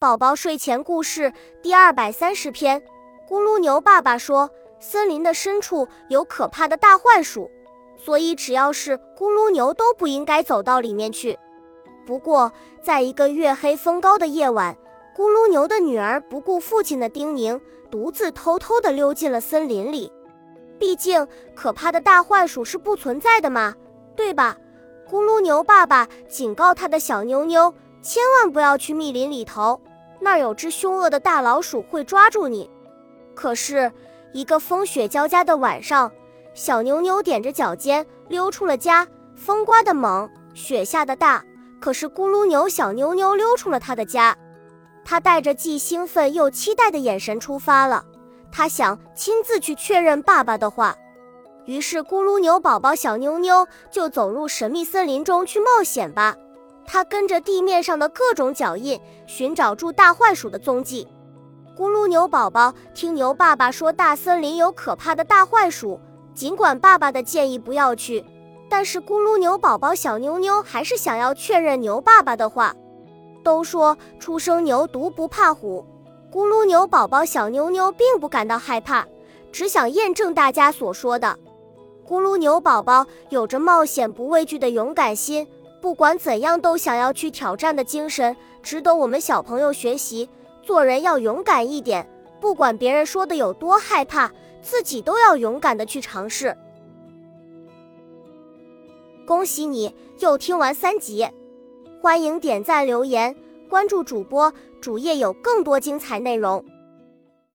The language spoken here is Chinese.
宝宝睡前故事第二百三十篇：咕噜牛爸爸说，森林的深处有可怕的大坏鼠，所以只要是咕噜牛都不应该走到里面去。不过，在一个月黑风高的夜晚，咕噜牛的女儿不顾父亲的叮咛，独自偷偷地溜进了森林里。毕竟，可怕的大坏鼠是不存在的嘛，对吧？咕噜牛爸爸警告他的小妞妞，千万不要去密林里头。那儿有只凶恶的大老鼠会抓住你。可是，一个风雪交加的晚上，小妞妞踮着脚尖溜出了家。风刮得猛，雪下的大，可是咕噜牛小妞妞溜出了他的家。他带着既兴奋又期待的眼神出发了。他想亲自去确认爸爸的话。于是，咕噜牛宝宝小妞妞就走入神秘森林中去冒险吧。他跟着地面上的各种脚印，寻找住大坏鼠的踪迹。咕噜牛宝宝听牛爸爸说大森林有可怕的大坏鼠，尽管爸爸的建议不要去，但是咕噜牛宝宝小妞妞还是想要确认牛爸爸的话。都说初生牛犊不怕虎，咕噜牛宝宝小妞妞并不感到害怕，只想验证大家所说的。咕噜牛宝宝有着冒险不畏惧的勇敢心。不管怎样，都想要去挑战的精神，值得我们小朋友学习。做人要勇敢一点，不管别人说的有多害怕，自己都要勇敢的去尝试。恭喜你又听完三集，欢迎点赞、留言、关注主播，主页有更多精彩内容。